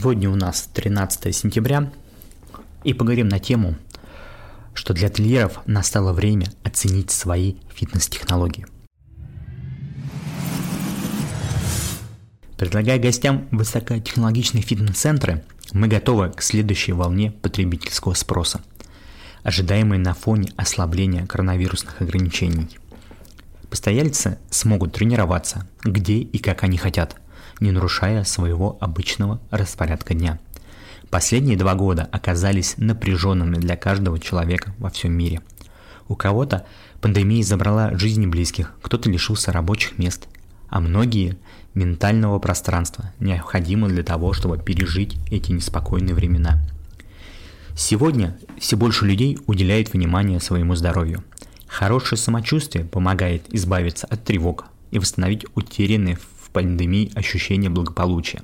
Сегодня у нас 13 сентября и поговорим на тему, что для ательеров настало время оценить свои фитнес-технологии. Предлагая гостям высокотехнологичные фитнес-центры, мы готовы к следующей волне потребительского спроса, ожидаемой на фоне ослабления коронавирусных ограничений. Постояльцы смогут тренироваться где и как они хотят – не нарушая своего обычного распорядка дня. Последние два года оказались напряженными для каждого человека во всем мире. У кого-то пандемия забрала жизни близких, кто-то лишился рабочих мест, а многие – ментального пространства, необходимого для того, чтобы пережить эти неспокойные времена. Сегодня все больше людей уделяют внимание своему здоровью. Хорошее самочувствие помогает избавиться от тревог и восстановить утерянные пандемии ощущение благополучия.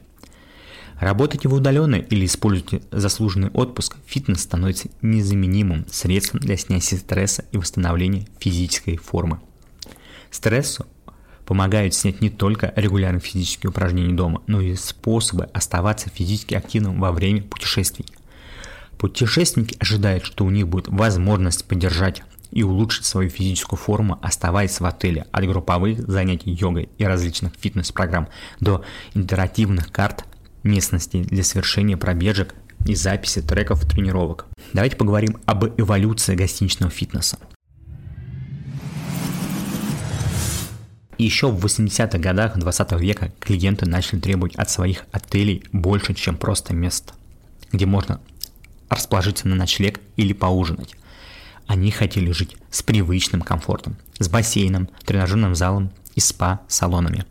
Работайте вы удаленно или используйте заслуженный отпуск, фитнес становится незаменимым средством для снятия стресса и восстановления физической формы. Стрессу помогают снять не только регулярные физические упражнения дома, но и способы оставаться физически активным во время путешествий. Путешественники ожидают, что у них будет возможность поддержать и улучшить свою физическую форму, оставаясь в отеле от групповых занятий йогой и различных фитнес-программ до интерактивных карт местности для совершения пробежек и записи треков тренировок. Давайте поговорим об эволюции гостиничного фитнеса. еще в 80-х годах 20 века клиенты начали требовать от своих отелей больше, чем просто место, где можно расположиться на ночлег или поужинать. Они хотели жить с привычным комфортом, с бассейном, тренажерным залом и спа-салонами.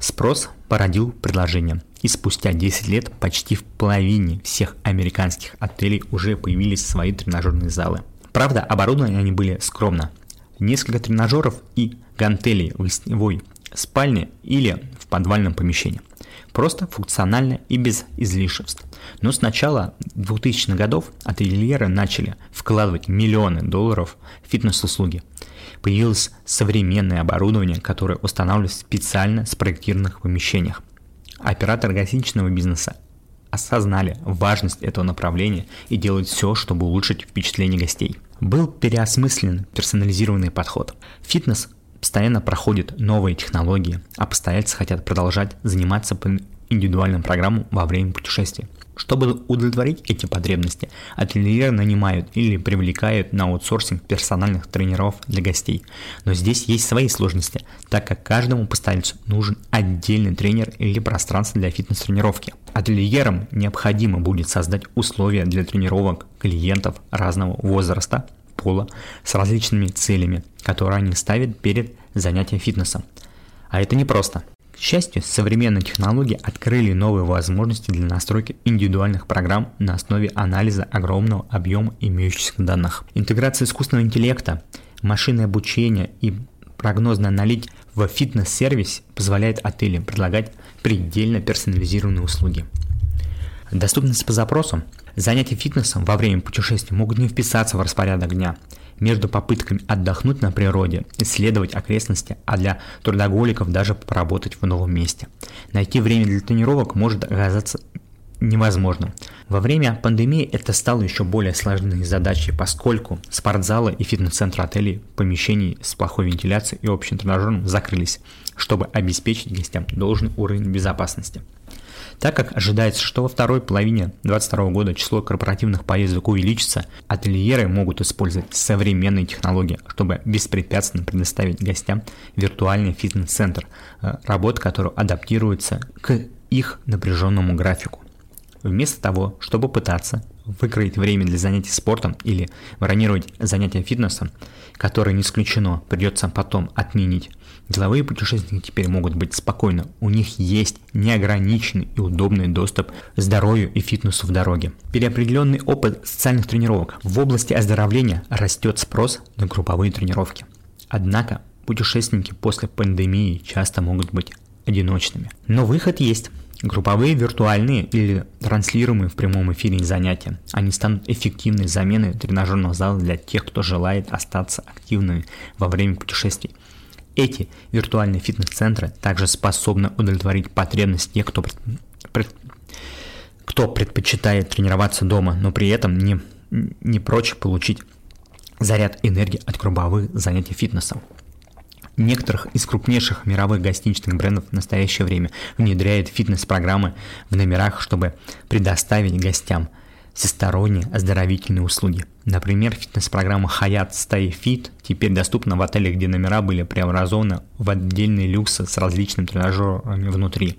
Спрос породил предложение, и спустя 10 лет почти в половине всех американских отелей уже появились свои тренажерные залы. Правда, оборудованы они были скромно. Несколько тренажеров и гантелей в гостевой спальне или в подвальном помещении. Просто функционально и без излишеств. Но с начала 2000-х годов ательеры начали вкладывать миллионы долларов в фитнес-услуги. Появилось современное оборудование, которое устанавливалось в специально спроектированных помещениях. Операторы гостиничного бизнеса осознали важность этого направления и делают все, чтобы улучшить впечатление гостей. Был переосмыслен персонализированный подход. Фитнес постоянно проходят новые технологии, а постояльцы хотят продолжать заниматься по индивидуальным программам во время путешествия. Чтобы удовлетворить эти потребности, ательеры нанимают или привлекают на аутсорсинг персональных тренеров для гостей. Но здесь есть свои сложности, так как каждому постояльцу нужен отдельный тренер или пространство для фитнес-тренировки. Ательерам необходимо будет создать условия для тренировок клиентов разного возраста, пола с различными целями, которые они ставят перед занятием фитнесом. А это непросто. К счастью, современные технологии открыли новые возможности для настройки индивидуальных программ на основе анализа огромного объема имеющихся данных. Интеграция искусственного интеллекта, машинное обучение и прогнозная аналитика в фитнес-сервисе позволяет отелям предлагать предельно персонализированные услуги. Доступность по запросу. Занятия фитнесом во время путешествия могут не вписаться в распорядок дня – между попытками отдохнуть на природе, исследовать окрестности, а для трудоголиков даже поработать в новом месте. Найти время для тренировок может оказаться невозможным. Во время пандемии это стало еще более сложной задачей, поскольку спортзалы и фитнес-центры отелей, помещений с плохой вентиляцией и общим тренажером закрылись, чтобы обеспечить гостям должный уровень безопасности. Так как ожидается, что во второй половине 2022 года число корпоративных поездок увеличится, ательеры могут использовать современные технологии, чтобы беспрепятственно предоставить гостям виртуальный фитнес-центр, э, работа которого адаптируется к их напряженному графику. Вместо того, чтобы пытаться выкроить время для занятий спортом или бронировать занятия фитнесом, которые не исключено придется потом отменить, деловые путешественники теперь могут быть спокойны. У них есть неограниченный и удобный доступ к здоровью и фитнесу в дороге. Переопределенный опыт социальных тренировок. В области оздоровления растет спрос на групповые тренировки. Однако путешественники после пандемии часто могут быть одиночными. Но выход есть. Групповые, виртуальные или транслируемые в прямом эфире занятия. Они станут эффективной заменой тренажерного зала для тех, кто желает остаться активными во время путешествий. Эти виртуальные фитнес-центры также способны удовлетворить потребность тех, кто, пред... кто предпочитает тренироваться дома, но при этом не, не прочь получить заряд энергии от круговых занятий фитнесом. Некоторых из крупнейших мировых гостиничных брендов в настоящее время внедряют фитнес-программы в номерах, чтобы предоставить гостям всесторонние оздоровительные услуги. Например, фитнес-программа Hyatt Stay Fit теперь доступна в отелях, где номера были преобразованы в отдельные люксы с различными тренажерами внутри.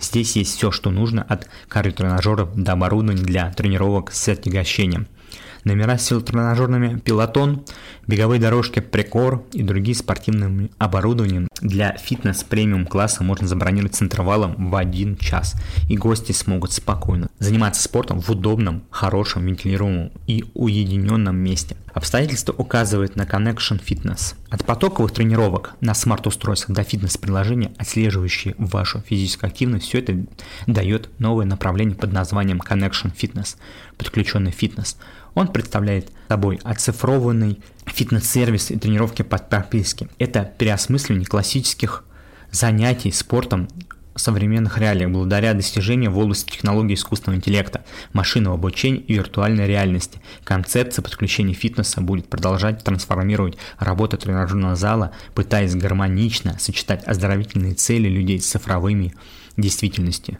Здесь есть все, что нужно от кардиотренажеров до оборудования для тренировок с отягощением – номера с силотренажерными пилотон, беговые дорожки прекор и другие спортивные оборудования для фитнес-премиум класса можно забронировать с интервалом в один час, и гости смогут спокойно заниматься спортом в удобном, хорошем, вентилируемом и уединенном месте. Обстоятельства указывают на Connection Fitness. От потоковых тренировок на смарт-устройствах до фитнес-приложения, отслеживающие вашу физическую активность, все это дает новое направление под названием Connection Fitness, подключенный фитнес. Он представляет собой оцифрованный фитнес-сервис и тренировки под подписке. Это переосмысление классических занятий спортом современных реалиях благодаря достижениям в области технологий искусственного интеллекта, машинного обучения и виртуальной реальности. Концепция подключения фитнеса будет продолжать трансформировать работу тренажерного зала, пытаясь гармонично сочетать оздоровительные цели людей с цифровыми действительностью.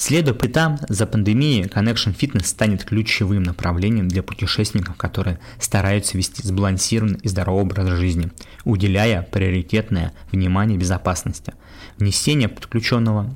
Следуя пятам, за пандемией Connection Fitness станет ключевым направлением для путешественников, которые стараются вести сбалансированный и здоровый образ жизни, уделяя приоритетное внимание безопасности. Внесение подключенного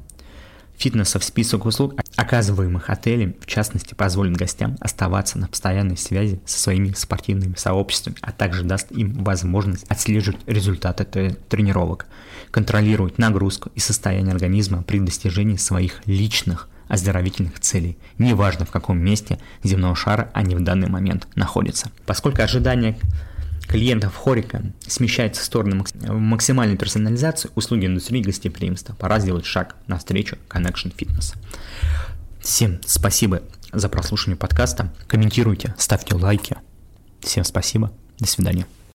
фитнеса в список услуг, оказываемых отелем, в частности, позволит гостям оставаться на постоянной связи со своими спортивными сообществами, а также даст им возможность отслеживать результаты тренировок, контролировать нагрузку и состояние организма при достижении своих личных оздоровительных целей, неважно в каком месте земного шара они в данный момент находятся. Поскольку ожидания клиентов Хорика смещается в сторону максимальной персонализации услуги индустрии гостеприимства. Пора сделать шаг навстречу Connection Fitness. Всем спасибо за прослушивание подкаста. Комментируйте, ставьте лайки. Всем спасибо. До свидания.